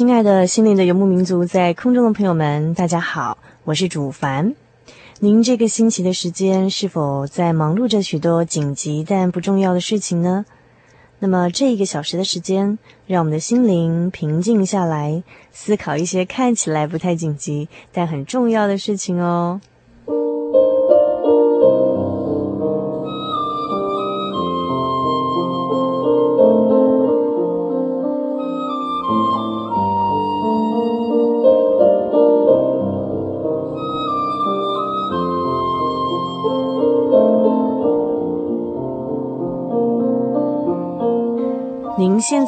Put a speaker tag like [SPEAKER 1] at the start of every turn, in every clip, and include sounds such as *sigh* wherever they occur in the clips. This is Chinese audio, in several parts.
[SPEAKER 1] 亲爱的心灵的游牧民族，在空中的朋友们，大家好，我是主凡。您这个星期的时间是否在忙碌着许多紧急但不重要的事情呢？那么这一个小时的时间，让我们的心灵平静下来，思考一些看起来不太紧急但很重要的事情哦。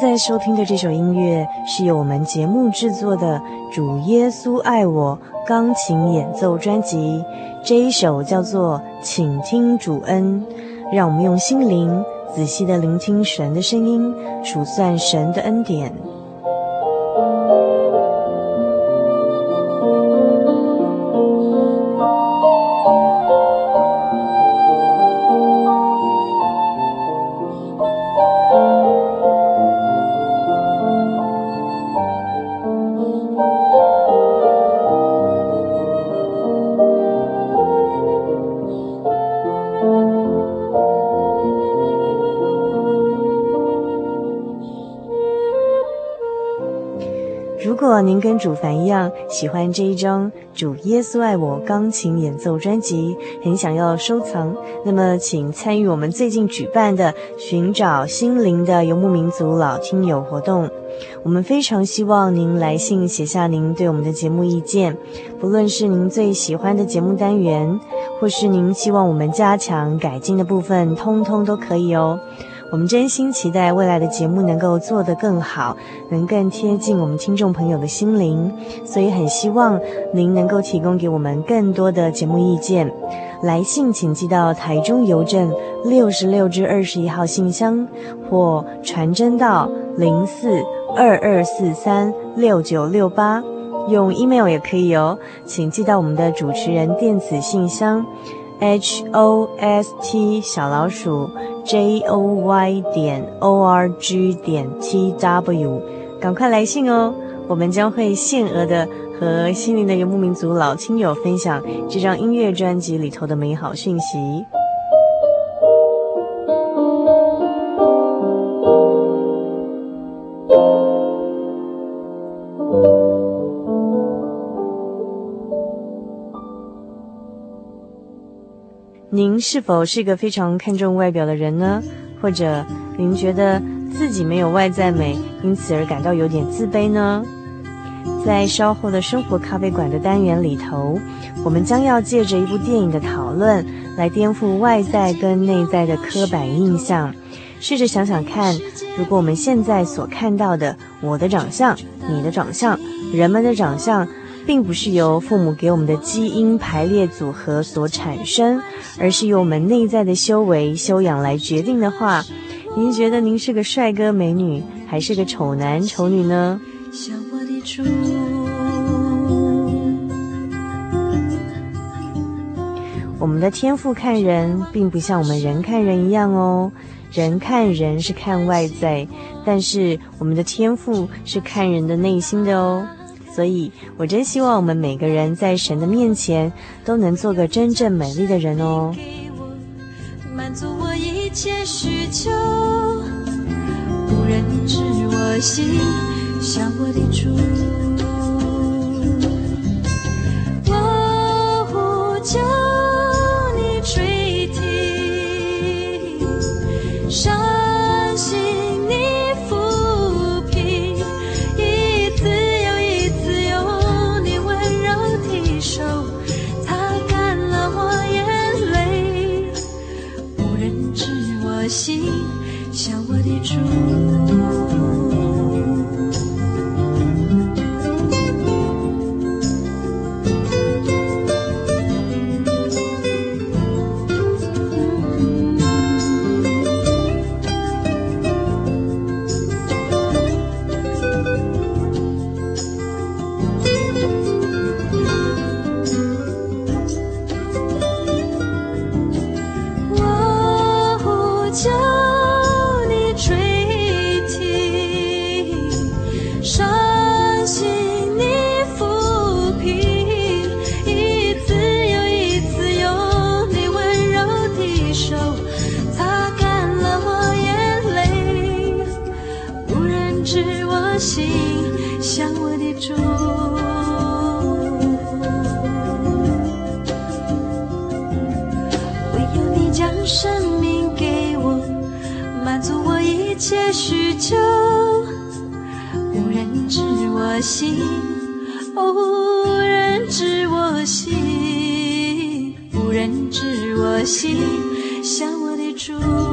[SPEAKER 1] 在收听的这首音乐是由我们节目制作的《主耶稣爱我》钢琴演奏专辑，这一首叫做《请听主恩》，让我们用心灵仔细的聆听神的声音，数算神的恩典。跟主凡一样喜欢这一张《主耶稣爱我》钢琴演奏专辑，很想要收藏，那么请参与我们最近举办的寻找心灵的游牧民族老听友活动。我们非常希望您来信写下您对我们的节目意见，不论是您最喜欢的节目单元，或是您希望我们加强改进的部分，通通都可以哦。我们真心期待未来的节目能够做得更好，能更贴近我们听众朋友的心灵，所以很希望您能够提供给我们更多的节目意见。来信请寄到台中邮政六十六至二十一号信箱，或传真到零四二二四三六九六八，用 email 也可以哦，请寄到我们的主持人电子信箱。H o s t 小老鼠 j o y 点 o r g 点 t w，赶快来信哦！我们将会限额的和心灵的游牧民族老亲友分享这张音乐专辑里头的美好讯息。您是否是个非常看重外表的人呢？或者您觉得自己没有外在美，因此而感到有点自卑呢？在稍后的生活咖啡馆的单元里头，我们将要借着一部电影的讨论，来颠覆外在跟内在的刻板印象，试着想想看，如果我们现在所看到的我的长相、你的长相、人们的长相，并不是由父母给我们的基因排列组合所产生，而是由我们内在的修为修养来决定的话，您觉得您是个帅哥美女，还是个丑男丑女呢？我们的天赋看人，并不像我们人看人一样哦。人看人是看外在，但是我们的天赋是看人的内心的哦。所以，我真希望我们每个人在神的面前都能做个真正美丽的人哦。
[SPEAKER 2] 满足我一切需求，心无人知我心无人知我心像我的主。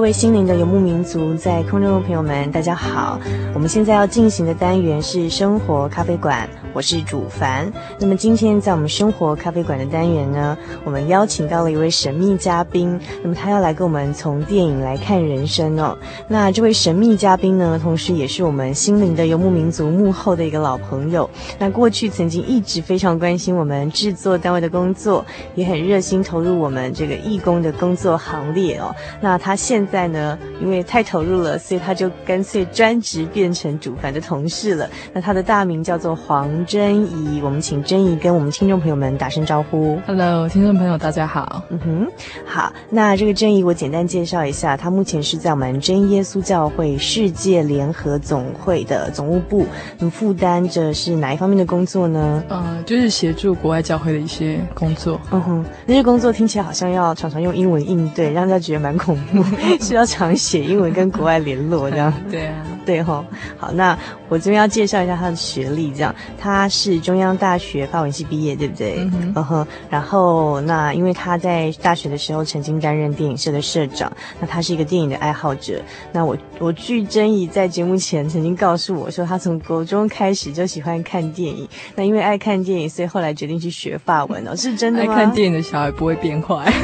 [SPEAKER 1] 各位心灵的游牧民族，在空中的朋友们，大家好。我们现在要进行的单元是生活咖啡馆。我是主凡。那么今天在我们生活咖啡馆的单元呢，我们邀请到了一位神秘嘉宾。那么他要来跟我们从电影来看人生哦。那这位神秘嘉宾呢，同时也是我们心灵的游牧民族幕后的一个老朋友。那过去曾经一直非常关心我们制作单位的工作，也很热心投入我们这个义工的工作行列哦。那他现在呢，因为太投入了，所以他就干脆专职变成主凡的同事了。那他的大名叫做黄。禛宜，我们请真怡跟我们听众朋友们打声招呼。
[SPEAKER 3] Hello，听众朋友，大家好。
[SPEAKER 1] 嗯哼，好，那这个真怡我简单介绍一下，他目前是在我们真耶稣教会世界联合总会的总务部，负担着是哪一方面的工作呢？
[SPEAKER 3] 呃，就是协助国外教会的一些工作。
[SPEAKER 1] 嗯哼，那些工作听起来好像要常常用英文应对，让大家觉得蛮恐怖，*laughs* 是要常写英文跟国外联络这样。*laughs*
[SPEAKER 3] 对啊，
[SPEAKER 1] 对吼。好，那我这边要介绍一下他的学历，这样他。他是中央大学法文系毕业，对不对？嗯哼。然后，那因为他在大学的时候曾经担任电影社的社长，那他是一个电影的爱好者。那我我据禛宜在节目前曾经告诉我说，他从国中开始就喜欢看电影。那因为爱看电影，所以后来决定去学法文哦，*laughs* 是真的吗？
[SPEAKER 3] 爱看电影的小孩不会变坏。*laughs*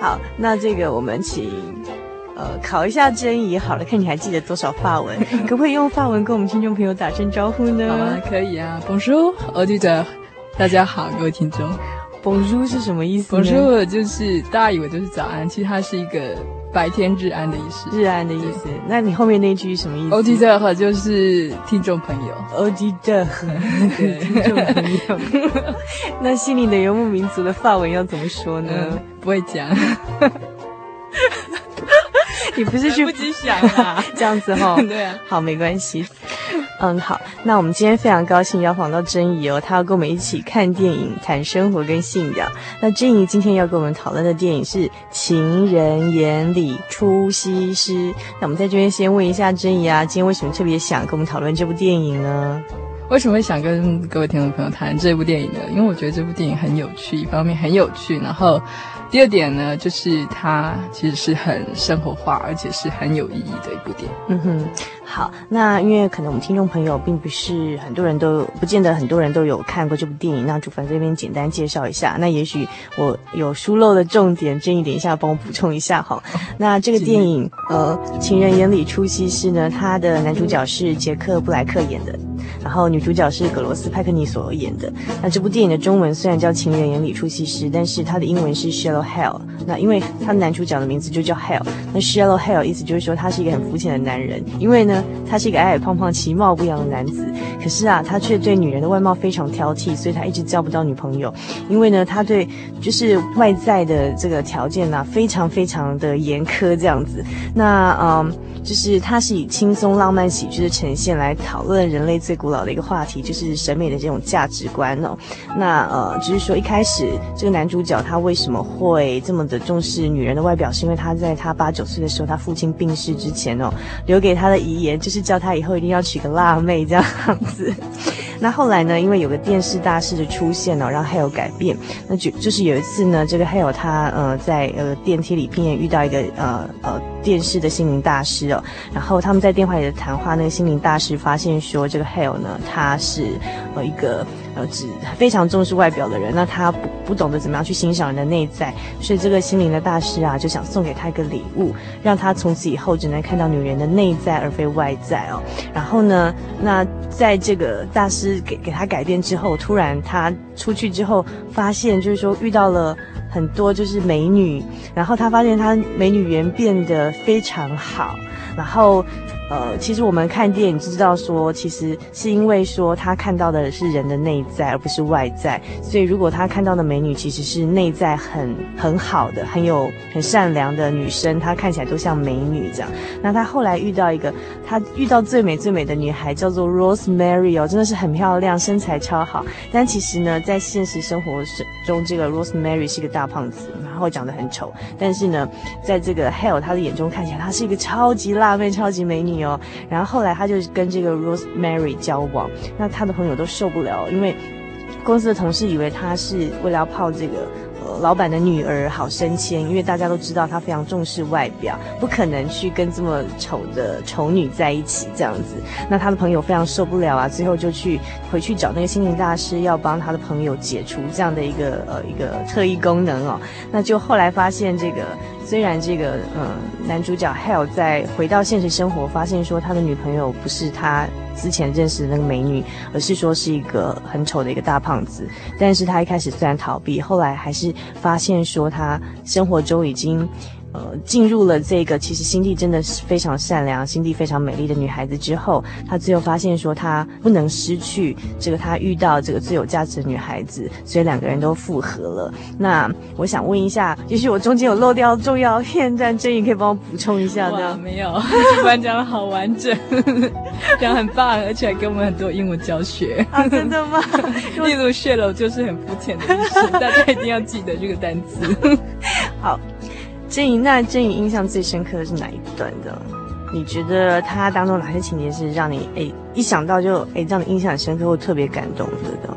[SPEAKER 1] 好，那这个我们请。呃，考一下禛宜好了，看你还记得多少法文？可不可以用法文跟我们听众朋友打声招呼呢？
[SPEAKER 3] 好啊，可以啊。Bonjour，我记得大家好，各位听众。
[SPEAKER 1] Bonjour 是什么意思
[SPEAKER 3] ？Bonjour 就是大家以为就是早安，其实它是一个白天日安的意思。
[SPEAKER 1] 日安的意思。那你后面那句是什么意思
[SPEAKER 3] ？Auditeur 就是听众朋友。
[SPEAKER 1] Auditeur 对，*laughs* 听众朋友。*laughs* 那心灵的游牧民族的法文要怎么说呢？
[SPEAKER 3] 嗯、不会讲。
[SPEAKER 1] 你不是去
[SPEAKER 3] 不及想啊？*laughs*
[SPEAKER 1] 这样子哈、哦，
[SPEAKER 3] 对啊，
[SPEAKER 1] 好，没关系。嗯，好，那我们今天非常高兴邀访到珍怡哦，她要跟我们一起看电影、谈生活跟信仰。那珍怡今天要跟我们讨论的电影是《情人眼里出西施》。那我们在这边先问一下珍怡啊，今天为什么特别想跟我们讨论这部电影呢？
[SPEAKER 3] 为什么会想跟各位听众朋友谈这部电影呢？因为我觉得这部电影很有趣，一方面很有趣，然后第二点呢，就是它其实是很生活化，而且是很有意义的一部电影。
[SPEAKER 1] 嗯哼。好，那因为可能我们听众朋友并不是很多人都不见得很多人都有看过这部电影，那主凡这边简单介绍一下。那也许我有疏漏的重点，建议等一下帮我补充一下哈。*laughs* 那这个电影呃，《情人眼里出西施》呢，它的男主角是杰克布莱克演的，然后女主角是葛罗斯派克尼所演的。那这部电影的中文虽然叫《情人眼里出西施》，但是它的英文是 Shallow Hal。那因为他男主角的名字就叫 Hell，那 Shallow Hell 意思就是说他是一个很肤浅的男人，因为呢。他是一个矮矮胖胖、其貌不扬的男子，可是啊，他却对女人的外貌非常挑剔，所以他一直交不到女朋友。因为呢，他对就是外在的这个条件呢、啊，非常非常的严苛，这样子。那嗯。就是它是以轻松浪漫喜剧的呈现来讨论人类最古老的一个话题，就是审美的这种价值观哦。那呃，只是说一开始这个男主角他为什么会这么的重视女人的外表，是因为他在他八九岁的时候，他父亲病逝之前哦，留给他的遗言就是叫他以后一定要娶个辣妹这样子。那后来呢，因为有个电视大师的出现哦，让 Hale 改变。那就就是有一次呢，这个 Hale 他呃在呃电梯里面遇到一个呃呃电视的心灵大师哦，然后他们在电话里的谈话，那个心灵大师发现说，这个 Hale 呢，他是呃一个。只非常重视外表的人，那他不不懂得怎么样去欣赏人的内在，所以这个心灵的大师啊，就想送给他一个礼物，让他从此以后只能看到女人的内在而非外在哦。然后呢，那在这个大师给给他改变之后，突然他出去之后，发现就是说遇到了很多就是美女，然后他发现他美女缘变得非常好，然后。呃，其实我们看电影就知道说，其实是因为说他看到的是人的内在，而不是外在。所以如果他看到的美女其实是内在很很好的、很有很善良的女生，她看起来都像美女这样。那他后来遇到一个，他遇到最美最美的女孩叫做 Rosemary 哦，真的是很漂亮，身材超好。但其实呢，在现实生活中，这个 Rosemary 是一个大胖子，然后长得很丑。但是呢，在这个 Hell 他的眼中看起来，她是一个超级辣妹、超级美女。哦，然后后来他就跟这个 Rosemary 交往，那他的朋友都受不了，因为公司的同事以为他是为了要泡这个。老板的女儿好升迁，因为大家都知道他非常重视外表，不可能去跟这么丑的丑女在一起这样子。那他的朋友非常受不了啊，最后就去回去找那个心灵大师，要帮他的朋友解除这样的一个呃一个特异功能哦。那就后来发现这个，虽然这个嗯、呃、男主角 Hale 在回到现实生活，发现说他的女朋友不是他。之前认识的那个美女，而是说是一个很丑的一个大胖子。但是他一开始虽然逃避，后来还是发现说他生活中已经。呃，进入了这个其实心地真的是非常善良、心地非常美丽的女孩子之后，他最后发现说他不能失去这个他遇到这个最有价值的女孩子，所以两个人都复合了。那我想问一下，也许我中间有漏掉重要 *laughs* 片段，珍怡可以帮我补充一下呢？
[SPEAKER 3] 没有，*laughs* 主管讲的好完整，讲得很棒，而且还给我们很多英文教学
[SPEAKER 1] 啊，真的吗？*laughs*
[SPEAKER 3] 例如 shallow 就是很肤浅的意思，大家一定要记得这个单词。*laughs*
[SPEAKER 1] 好。珍怡，那珍怡印象最深刻的是哪一段的？你觉得它当中哪些情节是让你哎一想到就哎让你印象很深刻或特别感动的？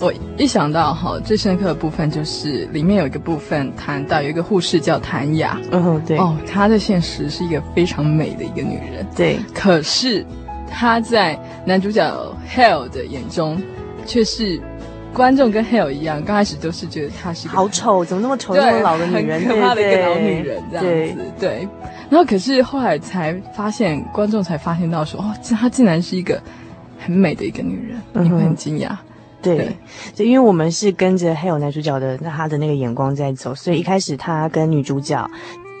[SPEAKER 3] 嗯，我一想到哈最深刻的部分就是里面有一个部分谈到有一个护士叫谭雅，
[SPEAKER 1] 嗯对
[SPEAKER 3] 哦，她在现实是一个非常美的一个女人，
[SPEAKER 1] 对，
[SPEAKER 3] 可是她在男主角 Hale 的眼中却是。观众跟 Hale 一样，刚开始都是觉得她是
[SPEAKER 1] 好丑，怎么那么丑，那么老的女人，
[SPEAKER 3] 很可怕的一个老女人这样子，对，对。然后可是后来才发现，观众才发现到说，哦，她竟然是一个很美的一个女人，你会很惊讶。
[SPEAKER 1] 对，对，就因为我们是跟着 Hale 男主角的他的那个眼光在走，所以一开始他跟女主角，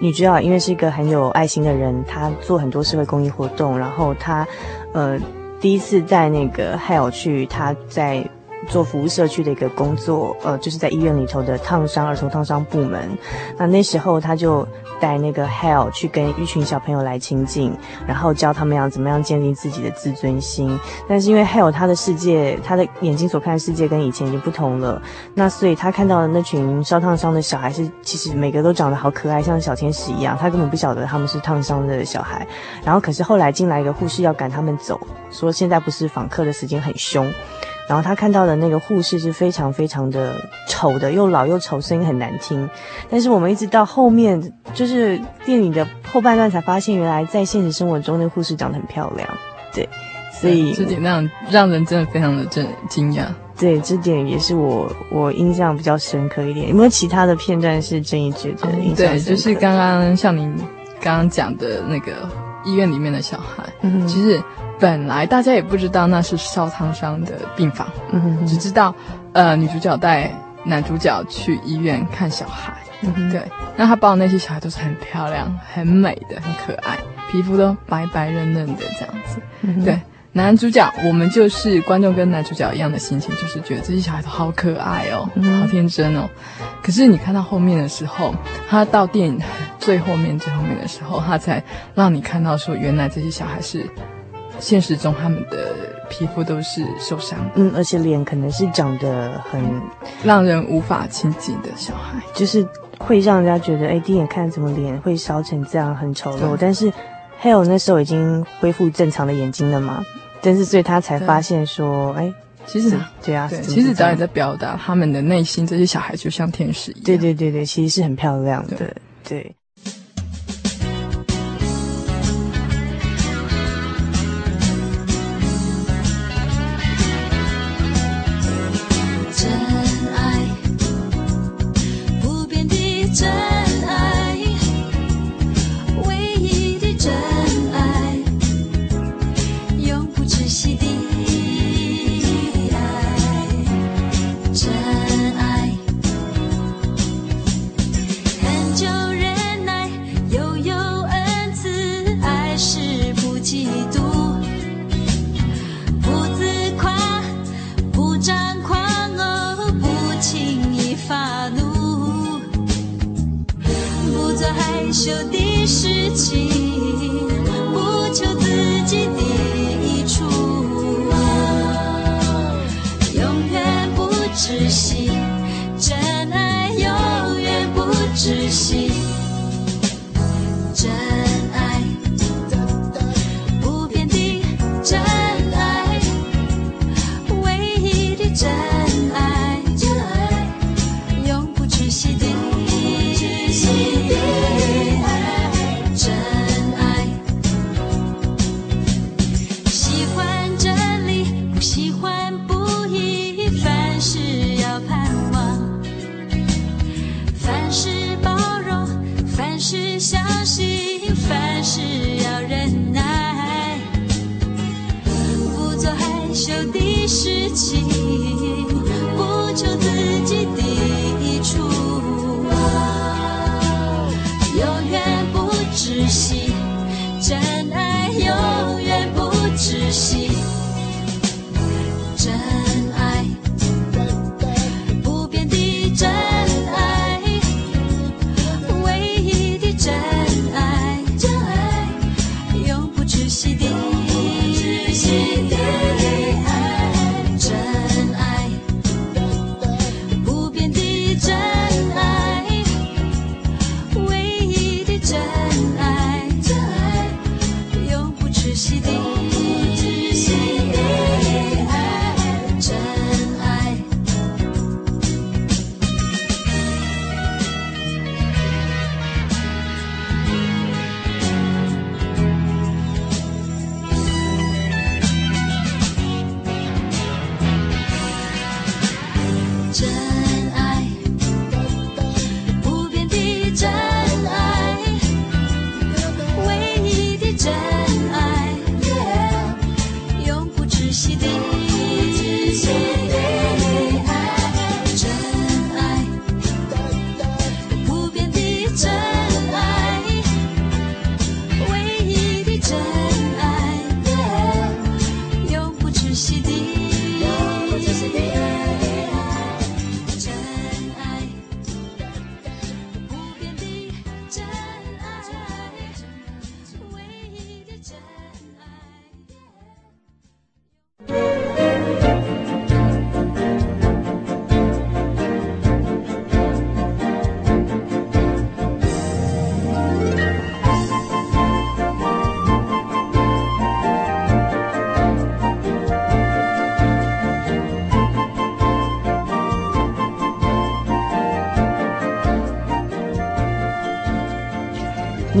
[SPEAKER 1] 女主角因为是一个很有爱心的人，她做很多社会公益活动，然后她呃第一次在那个 Hale 去，他在。做服务社区的一个工作，呃，就是在医院里头的烫伤儿童烫伤部门。那那时候他就带那个 Hale 去跟一群小朋友来亲近，然后教他们要怎么样建立自己的自尊心。但是因为 Hale 他的世界，他的眼睛所看的世界跟以前已经不同了，那所以他看到的那群烧烫伤的小孩是，其实每个都长得好可爱，像小天使一样。他根本不晓得他们是烫伤的小孩。然后可是后来进来一个护士要赶他们走，说现在不是访客的时间，很凶。然后他看到的那个护士是非常非常的丑的，又老又丑，声音很难听。但是我们一直到后面，就是电影的后半段才发现，原来在现实生活中，那个护士长得很漂亮。对，所以
[SPEAKER 3] 这点让让人真的非常的震惊讶。
[SPEAKER 1] 对，这点也是我我印象比较深刻一点。有没有其他的片段是郑一觉得印象深刻？
[SPEAKER 3] 对，就是刚刚像您刚刚讲的那个医院里面的小孩，嗯、其实。本来大家也不知道那是烧烫伤的病房，嗯哼哼，只知道，呃，女主角带男主角去医院看小孩，对，那他抱的那些小孩都是很漂亮、很美的、很可爱，皮肤都白白嫩嫩的这样子，嗯，对，男主角我们就是观众跟男主角一样的心情，就是觉得这些小孩都好可爱哦，嗯、好天真哦，可是你看到后面的时候，他到电影最后面最后面的时候，他才让你看到说，原来这些小孩是。现实中，他们的皮肤都是受伤。的，
[SPEAKER 1] 嗯，而且脸可能是长得很
[SPEAKER 3] 让人无法亲近的小孩，
[SPEAKER 1] 就是会让人家觉得，哎，第一眼看怎么脸会烧成这样，很丑陋。但是 Hale 那时候已经恢复正常的眼睛了嘛，但是所以他才发现说，哎，其实对啊，
[SPEAKER 3] 对，其实导演在表达他们的内心，这些小孩就像天使一样，
[SPEAKER 1] 对对对对，其实是很漂亮的，对。对
[SPEAKER 2] 事情。相信凡事要忍耐。不做害羞的事情。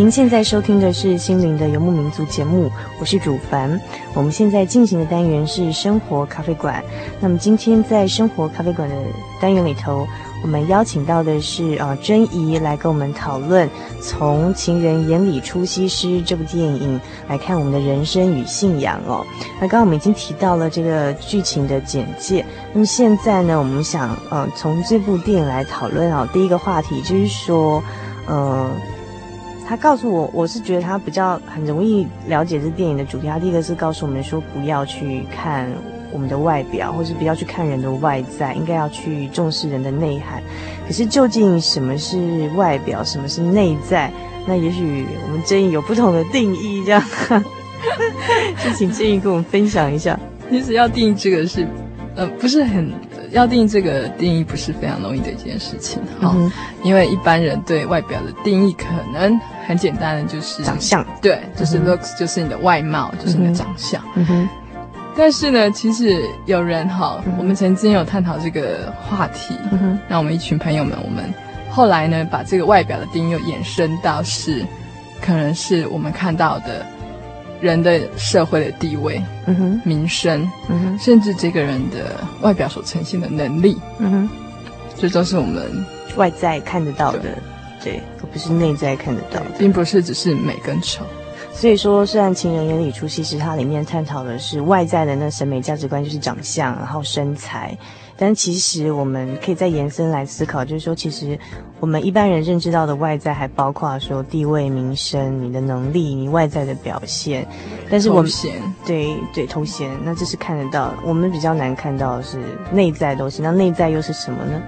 [SPEAKER 1] 您现在收听的是《心灵的游牧民族》节目，我是主凡。我们现在进行的单元是生活咖啡馆。那么今天在生活咖啡馆的单元里头，我们邀请到的是啊珍怡来跟我们讨论从《情人眼里出西施》这部电影来看我们的人生与信仰哦。那刚刚我们已经提到了这个剧情的简介，那么现在呢，我们想呃从这部电影来讨论啊，第一个话题就是说呃。他告诉我，我是觉得他比较很容易了解这电影的主题。他第一个是告诉我们说，不要去看我们的外表，或是不要去看人的外在，应该要去重视人的内涵。可是究竟什么是外表，什么是内在？那也许我们珍怡有不同的定义，这样。就 *laughs* 请珍怡跟我们分享一下。
[SPEAKER 3] 其实要定义这个是，呃，不是很。要定这个定义不是非常容易的一件事情哈，嗯、因为一般人对外表的定义可能很简单的就是
[SPEAKER 1] 长相，
[SPEAKER 3] 对，就是 looks，、嗯、就是你的外貌，就是你的长相。
[SPEAKER 1] 嗯哼。
[SPEAKER 3] 但是呢，其实有人哈，嗯、我们曾经有探讨这个话题，嗯哼。那我们一群朋友们，我们后来呢，把这个外表的定义又延伸到是，可能是我们看到的。人的社会的地位，嗯哼，名声，嗯哼，甚至这个人的外表所呈现的能力，嗯哼，这都是我们
[SPEAKER 1] 外在看得到的，对，对，而不是内在看得到的，
[SPEAKER 3] 并不是只是美跟丑。
[SPEAKER 1] 所以说，虽然情人眼里出西施，它里面探讨的是外在的那审美价值观，就是长相，然后身材。但其实我们可以再延伸来思考，就是说，其实我们一般人认知到的外在，还包括说地位、名声、你的能力、你外在的表现。但是我
[SPEAKER 3] 们
[SPEAKER 1] 对对头衔，那这是看得到。我们比较难看到的是内在东西。那内在又是什么呢？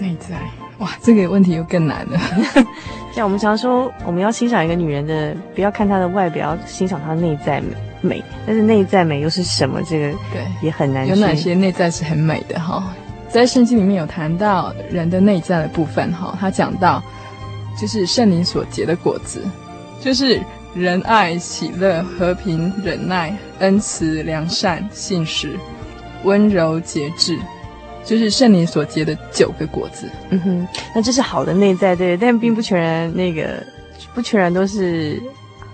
[SPEAKER 3] 内在，哇，这个问题又更难了。*laughs*
[SPEAKER 1] 像我们常说，我们要欣赏一个女人的，不要看她的外表，要欣赏她的内在美。美，但是内在美又是什么？这个对也很难。
[SPEAKER 3] 有哪些内在是很美的哈？在圣经里面有谈到人的内在的部分哈，他讲到就是圣灵所结的果子，就是仁爱、喜乐、和平、忍耐、恩慈、良善、信实、温柔、节制，就是圣灵所结的九个果子。
[SPEAKER 1] 嗯哼，那这是好的内在对，但并不全然那个，不全然都是。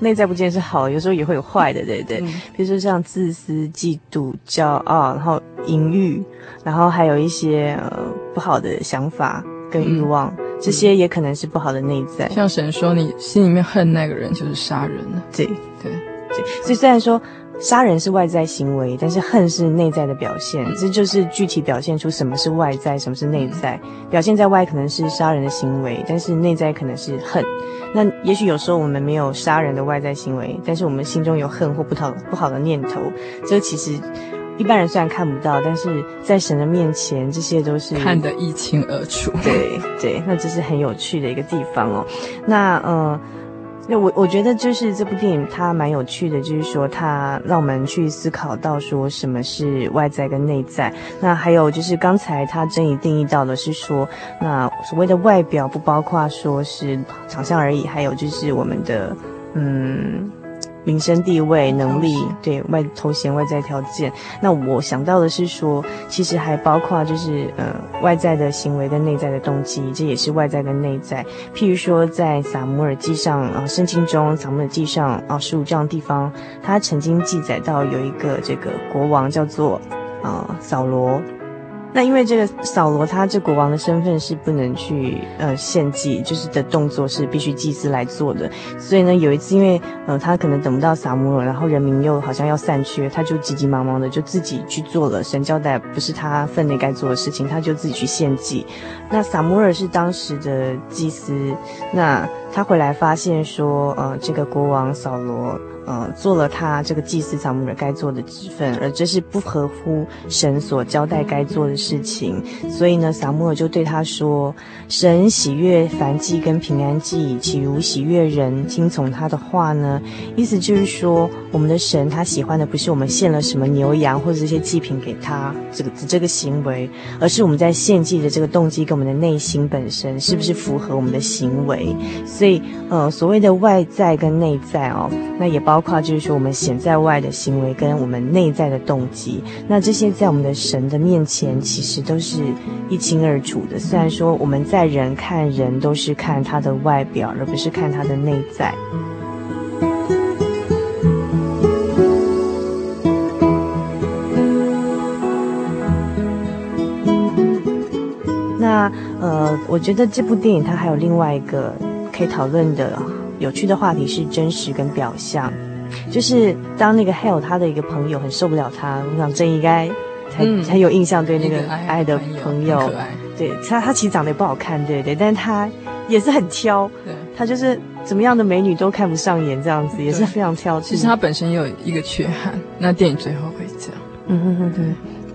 [SPEAKER 1] 内在不见是好，有时候也会有坏的，对不对？嗯、比如说像自私、嫉妒、骄傲，然后淫欲，然后还有一些呃不好的想法跟欲望，嗯、这些也可能是不好的内在。
[SPEAKER 3] 像神说，你心里面恨那个人就是杀人了。
[SPEAKER 1] 对对对，所以虽然说。杀人是外在行为，但是恨是内在的表现。这就是具体表现出什么是外在，什么是内在。表现在外可能是杀人的行为，但是内在可能是恨。那也许有时候我们没有杀人的外在行为，但是我们心中有恨或不讨不好的念头。这其实一般人虽然看不到，但是在神的面前，这些都是
[SPEAKER 3] 看得一清二楚。
[SPEAKER 1] 对对，那这是很有趣的一个地方哦。那呃。那我我觉得就是这部电影它蛮有趣的，就是说它让我们去思考到说什么是外在跟内在。那还有就是刚才他真已定义到的是说，那所谓的外表不包括说是长相而已，还有就是我们的嗯。名声地位、能力，对外头衔、外在条件。那我想到的是说，其实还包括就是呃外在的行为跟内在的动机，这也是外在跟内在。譬如说，在撒母耳记上啊，圣经中撒母耳记上啊十五这样的地方，他曾经记载到有一个这个国王叫做啊扫罗。那因为这个扫罗他这国王的身份是不能去呃献祭，就是的动作是必须祭司来做的，所以呢有一次因为呃他可能等不到撒母耳，然后人民又好像要散去，他就急急忙忙的就自己去做了神交代不是他分内该做的事情，他就自己去献祭。那撒母耳是当时的祭司，那他回来发现说呃这个国王扫罗。呃，做了他这个祭司撒母耳该做的职分，而这是不合乎神所交代该做的事情，所以呢，撒母耳就对他说：“神喜悦燔祭跟平安祭，岂如喜悦人听从他的话呢？”意思就是说，我们的神他喜欢的不是我们献了什么牛羊或者这些祭品给他这个这个行为，而是我们在献祭的这个动机跟我们的内心本身是不是符合我们的行为。所以，呃，所谓的外在跟内在哦，那也包。包括就是说我们显在外的行为跟我们内在的动机，那这些在我们的神的面前其实都是一清二楚的。虽然说我们在人看人都是看他的外表，而不是看他的内在。那呃，我觉得这部电影它还有另外一个可以讨论的有趣的话题是真实跟表象。就是当那个 Hale 他的一个朋友很受不了他，我想这应该才才有印象，对那个爱的朋友，对他他其实长得也不好看，对不对，但是他也是很挑，对，他就是怎么样的美女都看不上眼，这样子也是非常挑剔。
[SPEAKER 3] 其实他本身也有一个缺憾，那电影最后会这样，
[SPEAKER 1] 嗯哼哼，对，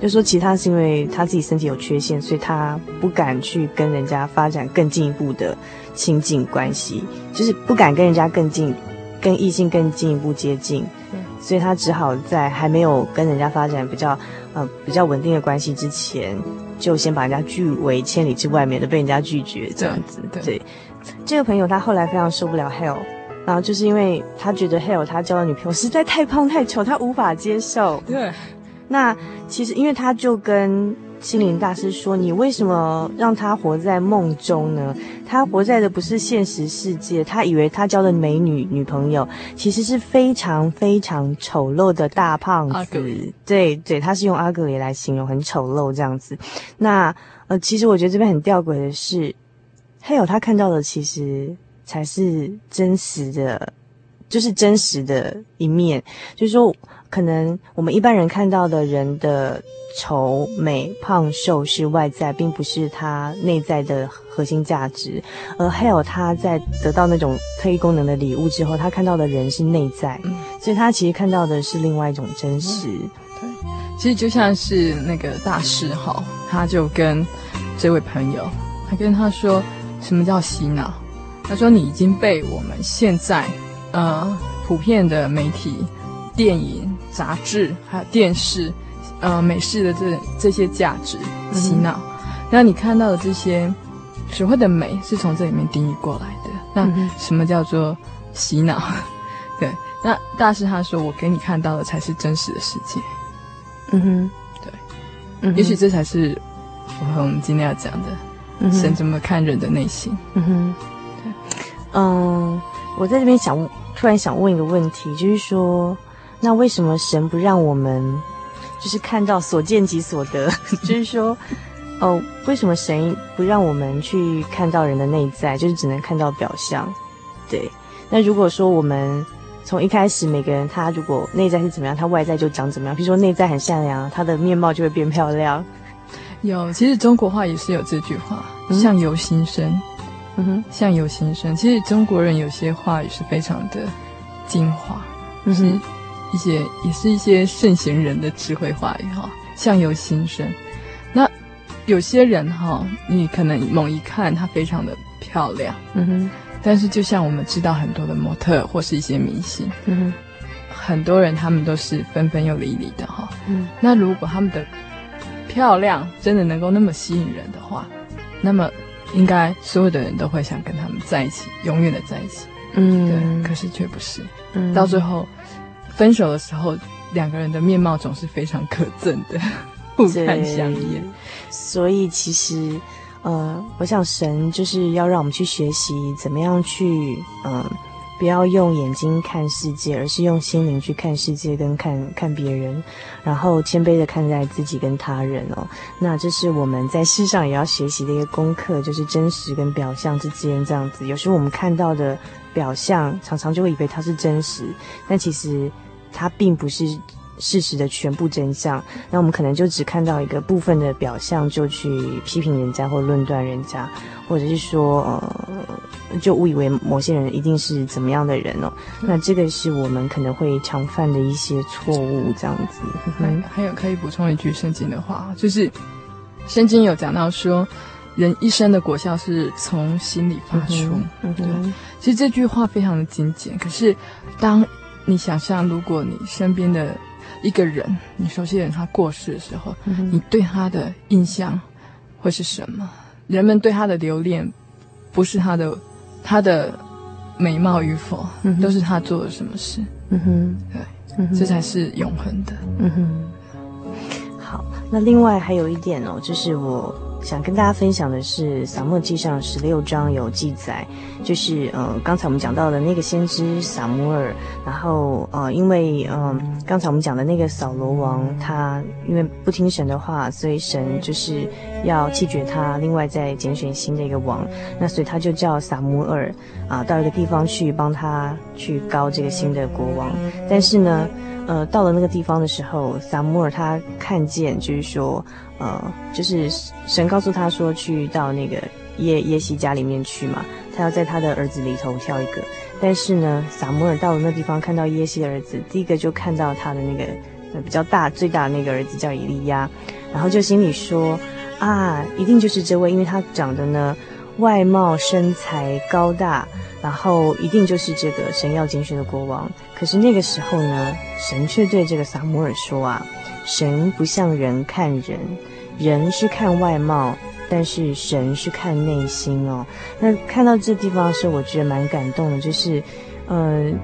[SPEAKER 1] 就说其他是因为他自己身体有缺陷，所以他不敢去跟人家发展更进一步的亲近关系，就是不敢跟人家更近。跟异性更进一步接近，所以他只好在还没有跟人家发展比较呃比较稳定的关系之前，就先把人家拒为千里之外，免得被人家拒绝这样子。对，对，这个朋友他后来非常受不了 Hell 然后就是因为他觉得 Hale 他交的女朋友实在太胖太丑，他无法接受。
[SPEAKER 3] 对，
[SPEAKER 1] 那其实因为他就跟。心灵大师说：“你为什么让他活在梦中呢？他活在的不是现实世界。他以为他交的美女女朋友，其实是非常非常丑陋的大胖子。对对，他是用 ugly 来形容，很丑陋这样子。那呃，其实我觉得这边很吊诡的是，还有他看到的，其实才是真实的，就是真实的一面。就是说，可能我们一般人看到的人的。”丑美胖瘦是外在，并不是他内在的核心价值。而还有他在得到那种特异功能的礼物之后，他看到的人是内在，嗯、所以他其实看到的是另外一种真实。
[SPEAKER 3] 对，其实就像是那个大师哈，他就跟这位朋友，他跟他说什么叫洗脑？他说你已经被我们现在呃普遍的媒体、电影、杂志还有电视。呃，美式的这这些价值洗脑，嗯、那你看到的这些所谓的美，是从这里面定义过来的。那什么叫做洗脑？*laughs* 对，那大师他说，我给你看到的才是真实的世界。
[SPEAKER 1] 嗯哼，
[SPEAKER 3] 对，嗯，也许这才是我们今天要讲的，嗯、神怎么看人的内心。
[SPEAKER 1] 嗯哼，对，嗯，我在这边想，突然想问一个问题，就是说，那为什么神不让我们？就是看到所见即所得，*laughs* 就是说，哦，为什么神不让我们去看到人的内在，就是只能看到表象？对。那如果说我们从一开始每个人他如果内在是怎么样，他外在就长怎么样。比如说内在很善良，他的面貌就会变漂亮。
[SPEAKER 3] 有，其实中国话也是有这句话，“相由心生”。嗯哼，“相由心生”。其实中国人有些话语是非常的精华。就是。一些也是一些圣贤人的智慧话语哈，相由心生。那有些人哈，你可能猛一看她非常的漂亮，嗯哼。但是就像我们知道很多的模特或是一些明星，嗯哼，很多人他们都是纷纷又离离的哈。嗯。那如果他们的漂亮真的能够那么吸引人的话，那么应该所有的人都会想跟他们在一起，永远的在一起。嗯。对。可是却不是。嗯。到最后。分手的时候，两个人的面貌总是非常可憎的，*laughs* 互看相厌。
[SPEAKER 1] 所以其实，呃，我想神就是要让我们去学习怎么样去，嗯、呃，不要用眼睛看世界，而是用心灵去看世界跟看看别人，然后谦卑的看待自己跟他人哦。那这是我们在世上也要学习的一个功课，就是真实跟表象之间这样子。有时候我们看到的表象，常常就会以为它是真实，但其实。它并不是事实的全部真相，那我们可能就只看到一个部分的表象，就去批评人家或论断人家，或者是说，呃，就误以为某些人一定是怎么样的人哦。那这个是我们可能会常犯的一些错误，这样子。
[SPEAKER 3] 还还有可以补充一句圣经的话，就是圣经有讲到说，人一生的果效是从心里发出。嗯，对。其实这句话非常的精简，可是当。你想象，如果你身边的一个人，你熟悉的人他过世的时候，嗯、你对他的印象会是什么？人们对他的留恋，不是他的他的美貌与否，嗯、都是他做了什么事。
[SPEAKER 1] 嗯哼，
[SPEAKER 3] 对，
[SPEAKER 1] 嗯
[SPEAKER 3] 这才是永恒的。
[SPEAKER 1] 嗯哼。那另外还有一点哦，就是我。想跟大家分享的是《撒母记上》十六章有记载，就是呃，刚才我们讲到的那个先知撒摩尔，然后呃，因为嗯、呃，刚才我们讲的那个扫罗王，他因为不听神的话，所以神就是要弃绝他，另外再拣选新的一个王，那所以他就叫撒摩尔啊、到一个地方去帮他去膏这个新的国王，但是呢，呃，到了那个地方的时候，撒摩尔他看见，就是说。呃，就是神告诉他说，去到那个耶耶西家里面去嘛，他要在他的儿子里头挑一个。但是呢，撒摩尔到了那地方，看到耶西的儿子，第一个就看到他的那个呃比较大、最大的那个儿子叫以利亚，然后就心里说啊，一定就是这位，因为他长得呢外貌身材高大，然后一定就是这个神要拣选的国王。可是那个时候呢，神却对这个撒母耳说啊。神不像人看人，人是看外貌，但是神是看内心哦。那看到这地方的时候，我觉得蛮感动的，就是，嗯、呃，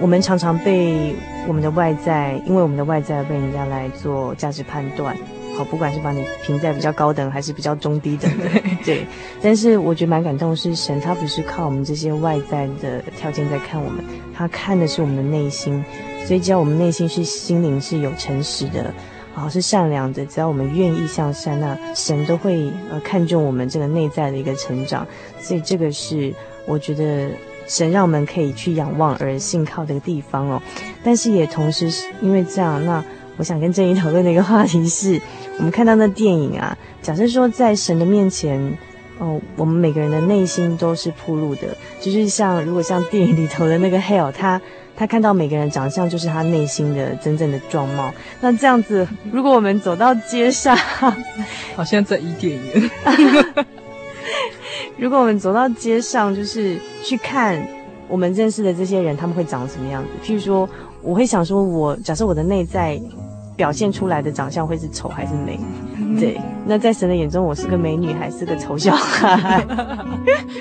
[SPEAKER 1] 我们常常被我们的外在，因为我们的外在被人家来做价值判断，好，不管是把你评在比较高等，还是比较中低等，对。但是我觉得蛮感动是，神他不是靠我们这些外在的条件在看我们，他看的是我们的内心。所以，只要我们内心是心灵是有诚实的，啊，是善良的，只要我们愿意向善，那神都会呃看重我们这个内在的一个成长。所以，这个是我觉得神让我们可以去仰望而信靠的一个地方哦。但是，也同时是因为这样，那我想跟郑怡讨论的一个话题是，我们看到那电影啊，假设说在神的面前，哦，我们每个人的内心都是暴露的，就是像如果像电影里头的那个 Hell，他。他看到每个人长相，就是他内心的真正的状貌。那这样子，如果我们走到街上，*laughs*
[SPEAKER 3] 好像在伊甸园。*laughs*
[SPEAKER 1] 如果我们走到街上，就是去看我们认识的这些人，他们会长什么样子？譬如说，我会想说我，我假设我的内在。表现出来的长相会是丑还是美？对，那在神的眼中，我是个美女还是个丑小孩？*laughs*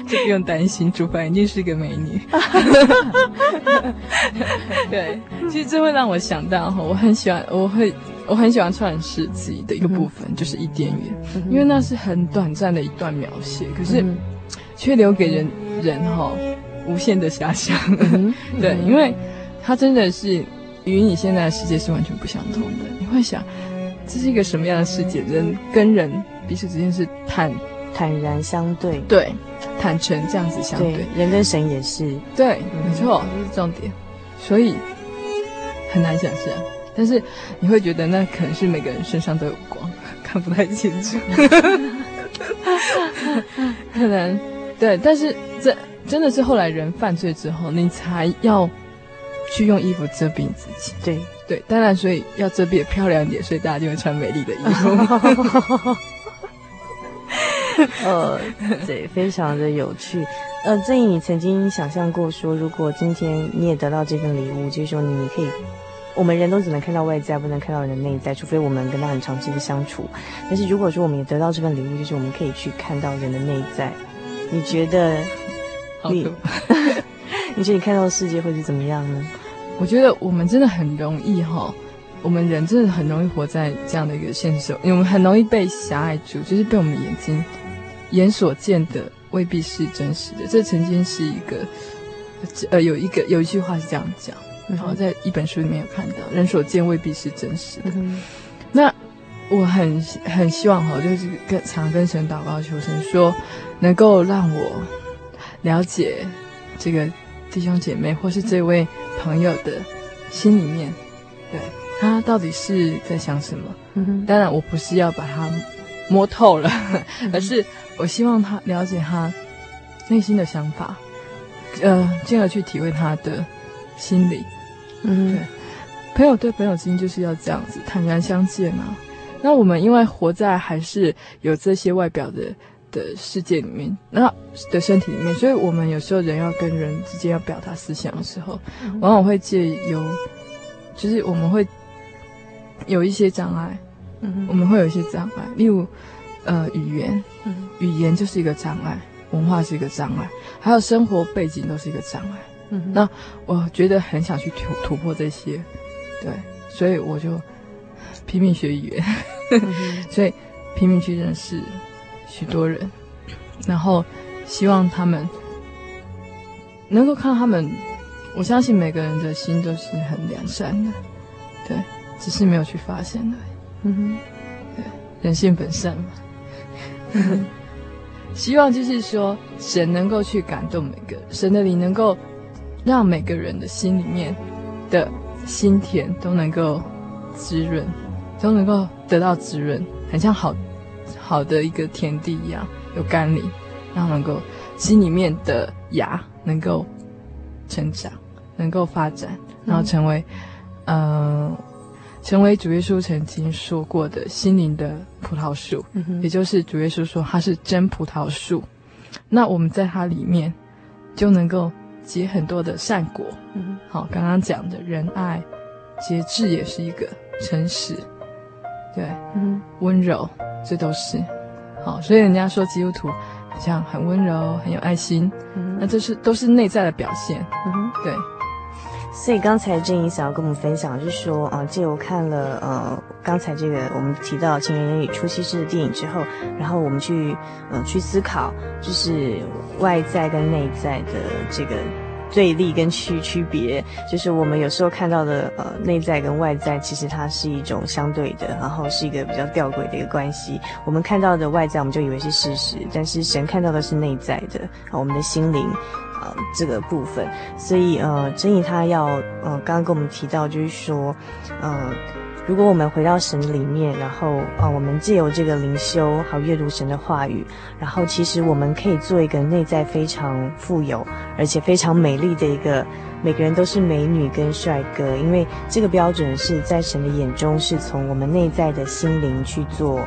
[SPEAKER 3] 就不用担心，主凡一定是个美女。*laughs* 对，其实这会让我想到哈，我很喜欢，我会我很喜欢创世纪的一个部分，嗯、就是伊甸园，因为那是很短暂的一段描写，可是却留给人人哈无限的遐想。*laughs* 对，因为它真的是。与你现在的世界是完全不相同的。你会想，这是一个什么样的世界？人跟人彼此之间是坦
[SPEAKER 1] 坦然相对，
[SPEAKER 3] 对，坦诚这样子相对。
[SPEAKER 1] 对，人跟神也是，
[SPEAKER 3] 对，没错，这是重点。所以很难想象，但是你会觉得那可能是每个人身上都有光，*laughs* 看不太清楚。*laughs* 可能对，但是这真的是后来人犯罪之后，你才要。去用衣服遮蔽自己，
[SPEAKER 1] 对
[SPEAKER 3] 对，当然，所以要遮蔽的漂亮一点，所以大家就会穿美丽的衣服。*laughs*
[SPEAKER 1] 呃，对，非常的有趣。呃，正义，你曾经想象过说，如果今天你也得到这份礼物，就是说你可以，我们人都只能看到外在，不能看到人的内在，除非我们跟他很长期的相处。但是如果说我们也得到这份礼物，就是我们可以去看到人的内在，你觉得 *laughs* 你？*laughs* 你觉得你看到的世界会是怎么样呢？
[SPEAKER 3] 我觉得我们真的很容易哈，我们人真的很容易活在这样的一个现实，因为我们很容易被狭隘住，就是被我们眼睛眼所见的未必是真实的。这曾经是一个，呃，有一个有一句话是这样讲，然后在一本书里面有看到，人所见未必是真实的。嗯、那我很很希望哈，就是跟常跟神祷告求神说，能够让我了解这个。弟兄姐妹，或是这位朋友的心里面，对，他到底是在想什么？嗯。当然，我不是要把他摸透了，嗯、而是我希望他了解他内心的想法，呃，进而去体会他的心理。嗯，对，朋友对朋友之间就是要这样子坦然相见嘛。那我们因为活在还是有这些外表的。的世界里面，那的身体里面，所以我们有时候人要跟人之间要表达思想的时候，嗯、往往会借由，就是我们会有一些障碍，嗯，我们会有一些障碍，例如，呃，语言，嗯，语言就是一个障碍，文化是一个障碍，还有生活背景都是一个障碍，嗯，那我觉得很想去突突破这些，对，所以我就拼命学语言，嗯、*laughs* 所以拼命去认识许多人，然后希望他们能够看他们。我相信每个人的心都是很良善的，对，只是没有去发现而已。嗯哼，对，人性本善嘛。*laughs* 希望就是说，神能够去感动每个人，神的灵能够让每个人的心里面的心田都能够滋润，都能够得到滋润，很像好好的一个田地一样，有甘霖，然后能够心里面的芽能够成长。能够发展，然后成为，嗯、呃，成为主耶稣曾经说过的心灵的葡萄树，嗯，也就是主耶稣说它是真葡萄树。那我们在它里面就能够结很多的善果。嗯，好，刚刚讲的仁爱、节制也是一个诚实，对，嗯，温柔，这都是好。所以人家说基督徒好像很温柔，很有爱心，嗯，那这是都是内在的表现。嗯，对。
[SPEAKER 1] 所以刚才郑怡想要跟我们分享，就是说，啊，借我看了，呃，刚才这个我们提到《情人眼里出西施》的电影之后，然后我们去，嗯、呃，去思考，就是外在跟内在的这个对立跟区区别，就是我们有时候看到的，呃，内在跟外在，其实它是一种相对的，然后是一个比较吊诡的一个关系。我们看到的外在，我们就以为是事实，但是神看到的是内在的，啊，我们的心灵。啊，这个部分，所以呃，真义他要呃，刚刚跟我们提到，就是说，呃，如果我们回到神里面，然后啊、我们借由这个灵修，好阅读神的话语，然后其实我们可以做一个内在非常富有，而且非常美丽的一个，每个人都是美女跟帅哥，因为这个标准是在神的眼中，是从我们内在的心灵去做，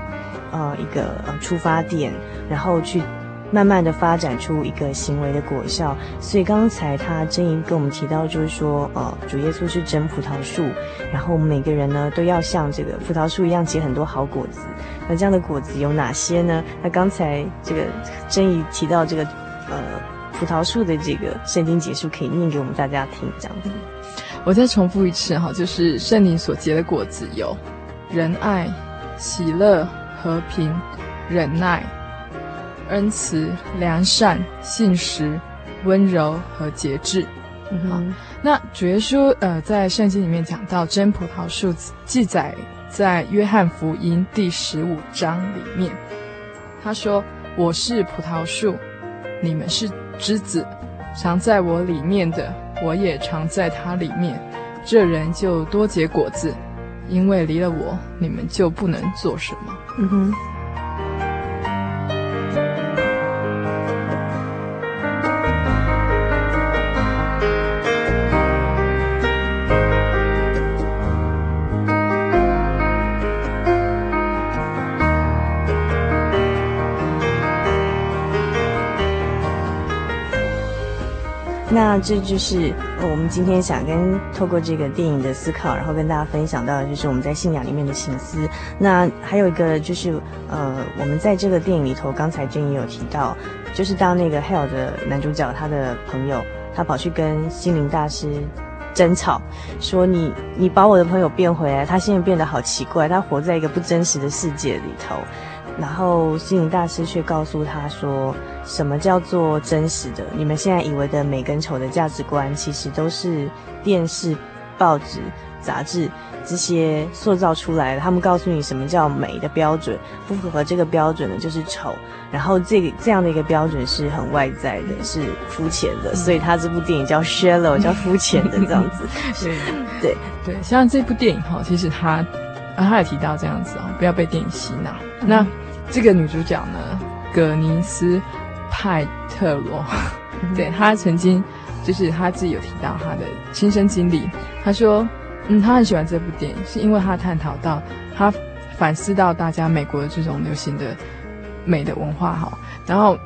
[SPEAKER 1] 呃，一个呃出发点，然后去。慢慢的发展出一个行为的果效，所以刚才他珍妮跟我们提到，就是说，呃，主耶稣是真葡萄树，然后我们每个人呢都要像这个葡萄树一样结很多好果子。那这样的果子有哪些呢？那刚才这个珍妮提到这个，呃，葡萄树的这个圣经结束，可以念给我们大家听，这样子。
[SPEAKER 3] 我再重复一次哈，就是圣灵所结的果子有仁爱、喜乐、和平、忍耐。恩慈、良善、信实、温柔和节制。嗯，好，那主耶稣呃在圣经里面讲到真葡萄树，记载在约翰福音第十五章里面。他说：“我是葡萄树，你们是枝子，常在我里面的，我也常在他里面。这人就多结果子，因为离了我，你们就不能做什么。”嗯哼。
[SPEAKER 1] 这就是我们今天想跟透过这个电影的思考，然后跟大家分享到的就是我们在信仰里面的心思。那还有一个就是，呃，我们在这个电影里头，刚才君也有提到，就是当那个 Hell 的男主角他的朋友，他跑去跟心灵大师争吵，说你你把我的朋友变回来，他现在变得好奇怪，他活在一个不真实的世界里头。然后心灵大师却告诉他说：“什么叫做真实的？你们现在以为的美跟丑的价值观，其实都是电视、报纸、杂志这些塑造出来的。他们告诉你什么叫美的标准，不符合这个标准的就是丑。然后这个这样的一个标准是很外在的，是肤浅的。所以他这部电影叫 shallow，*laughs* 叫肤浅的这样子。对对对，
[SPEAKER 3] 像这部电影哈，其实他啊，他也提到这样子哦，不要被电影洗脑。那这个女主角呢，葛尼斯派特罗，对，她曾经就是她自己有提到她的亲身经历。她说，嗯，她很喜欢这部电影，是因为她探讨到，她反思到大家美国的这种流行的美的文化哈。然后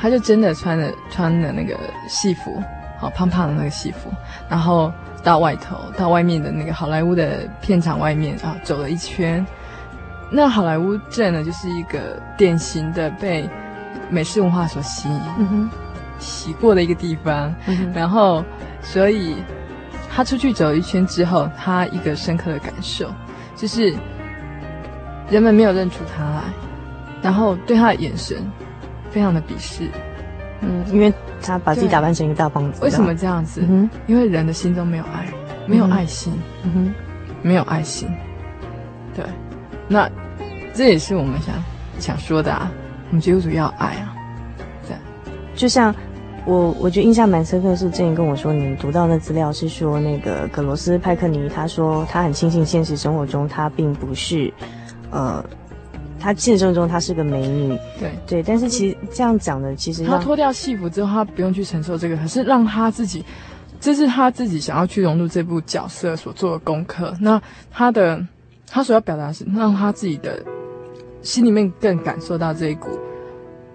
[SPEAKER 3] 她就真的穿了穿了那个戏服，好胖胖的那个戏服，然后到外头到外面的那个好莱坞的片场外面啊走了一圈。那好莱坞镇呢，就是一个典型的被美式文化所吸引、嗯、洗过的一个地方。嗯、然后所以他出去走一圈之后，他一个深刻的感受就是，人们没有认出他来，然后对他的眼神非常的鄙视。
[SPEAKER 1] 嗯，因为他把自己打扮成一个大胖子。
[SPEAKER 3] 为什么这样子？
[SPEAKER 1] 嗯，
[SPEAKER 3] 因为人的心中没有爱，没有爱心。
[SPEAKER 1] 嗯哼，
[SPEAKER 3] 没有爱心。对，那这也是我们想想说的啊。我们基督徒要爱啊。对，
[SPEAKER 1] 就像我，我觉得印象蛮深刻的是，之前跟我说，你读到那资料是说，那个葛罗斯派克尼他说他很庆幸现实生活中他并不是，呃。她现实生活中她是个美女，
[SPEAKER 3] 对
[SPEAKER 1] 对，但是其实这样讲的，其实
[SPEAKER 3] 她脱掉戏服之后，她不用去承受这个，可是让她自己，这是她自己想要去融入这部角色所做的功课。那她的，她所要表达是让她自己的心里面更感受到这一股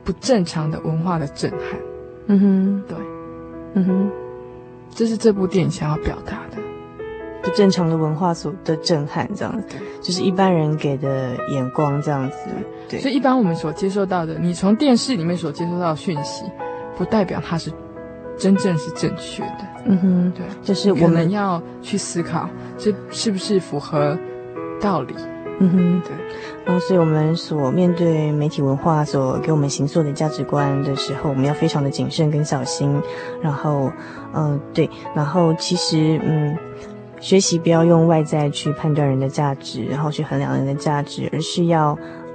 [SPEAKER 3] 不正常的文化的震撼。
[SPEAKER 1] 嗯哼，
[SPEAKER 3] 对，
[SPEAKER 1] 嗯哼，
[SPEAKER 3] 这是这部电影想要表达的。
[SPEAKER 1] 不正常的文化所的震撼，这样子，就是一般人给的眼光，这样子，对。
[SPEAKER 3] 所以，一般我们所接受到的，你从电视里面所接收到的讯息，不代表它是真正是正确的。
[SPEAKER 1] 嗯哼，
[SPEAKER 3] 对，
[SPEAKER 1] 就是我们
[SPEAKER 3] 要去思考，这是不是符合道理？
[SPEAKER 1] 嗯哼，
[SPEAKER 3] 对。
[SPEAKER 1] 然后，所以我们所面对媒体文化所给我们形塑的价值观的时候，我们要非常的谨慎跟小心。然后，嗯、对。然后，其实，嗯。学习不要用外在去判断人的价值，然后去衡量人的价值，而是要，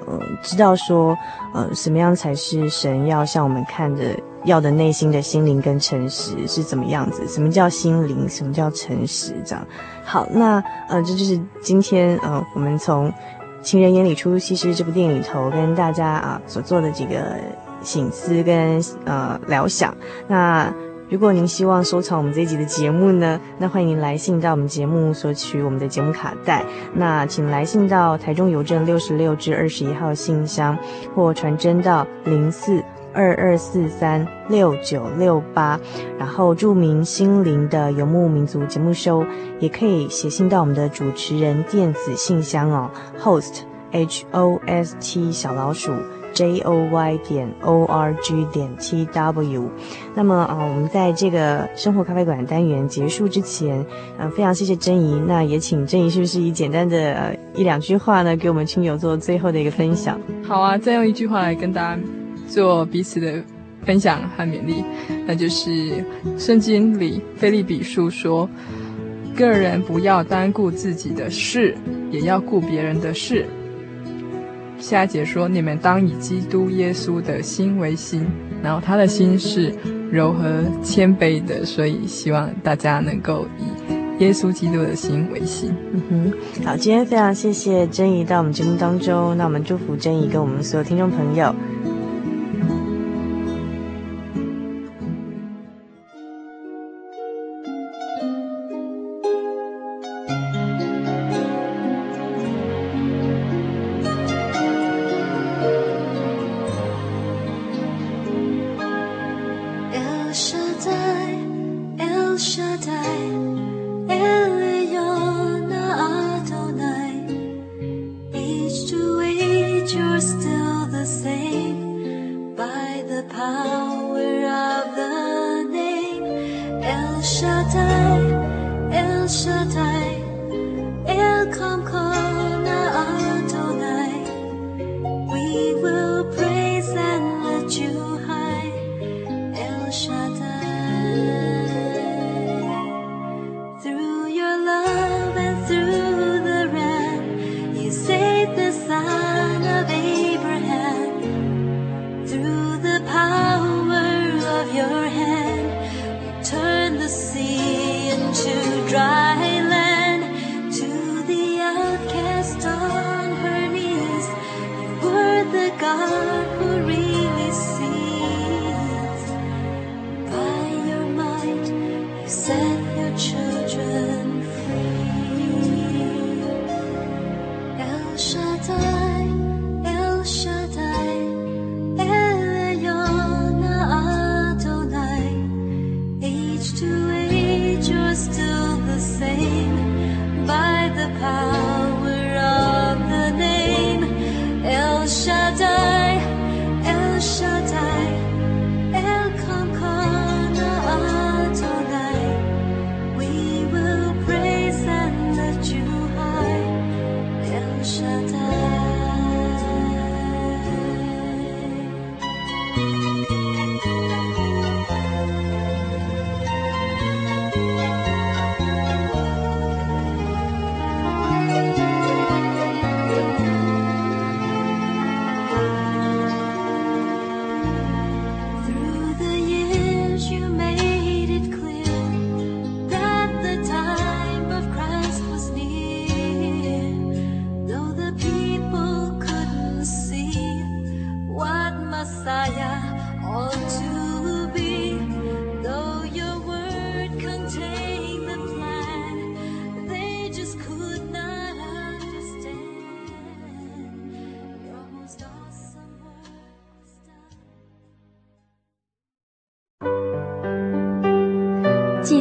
[SPEAKER 1] 呃，知道说，呃，什么样才是神要向我们看的，要的内心的心灵跟诚实是怎么样子？什么叫心灵？什么叫诚实？这样。好，那呃，这就是今天呃，我们从《情人眼里出西施》这部电影里头跟大家啊、所做的几个醒思跟呃疗想。那。如果您希望收藏我们这一集的节目呢，那欢迎您来信到我们节目索取我们的节目卡带。那请来信到台中邮政六十六至二十一号信箱，或传真到零四二二四三六九六八，然后著名心灵的游牧民族节目收，也可以写信到我们的主持人电子信箱哦，host h o s t 小老鼠。j o y 点 o r g 点 t w，那么啊，我们在这个生活咖啡馆单元结束之前，嗯，非常谢谢珍怡，那也请珍怡是不是以简单的一两句话呢，给我们亲友做最后的一个分享？
[SPEAKER 3] 好啊，再用一句话来跟大家做彼此的分享和勉励，那就是圣经里腓立比书说，个人不要单顾自己的事，也要顾别人的事。下一节说：“你们当以基督耶稣的心为心，然后他的心是柔和谦卑的，所以希望大家能够以耶稣基督的心为心。”
[SPEAKER 1] 嗯哼，好，今天非常谢谢珍怡到我们节目当中，那我们祝福珍怡跟我们所有听众朋友。
[SPEAKER 4] El Shaddai, El Shaddai, El Kamkam.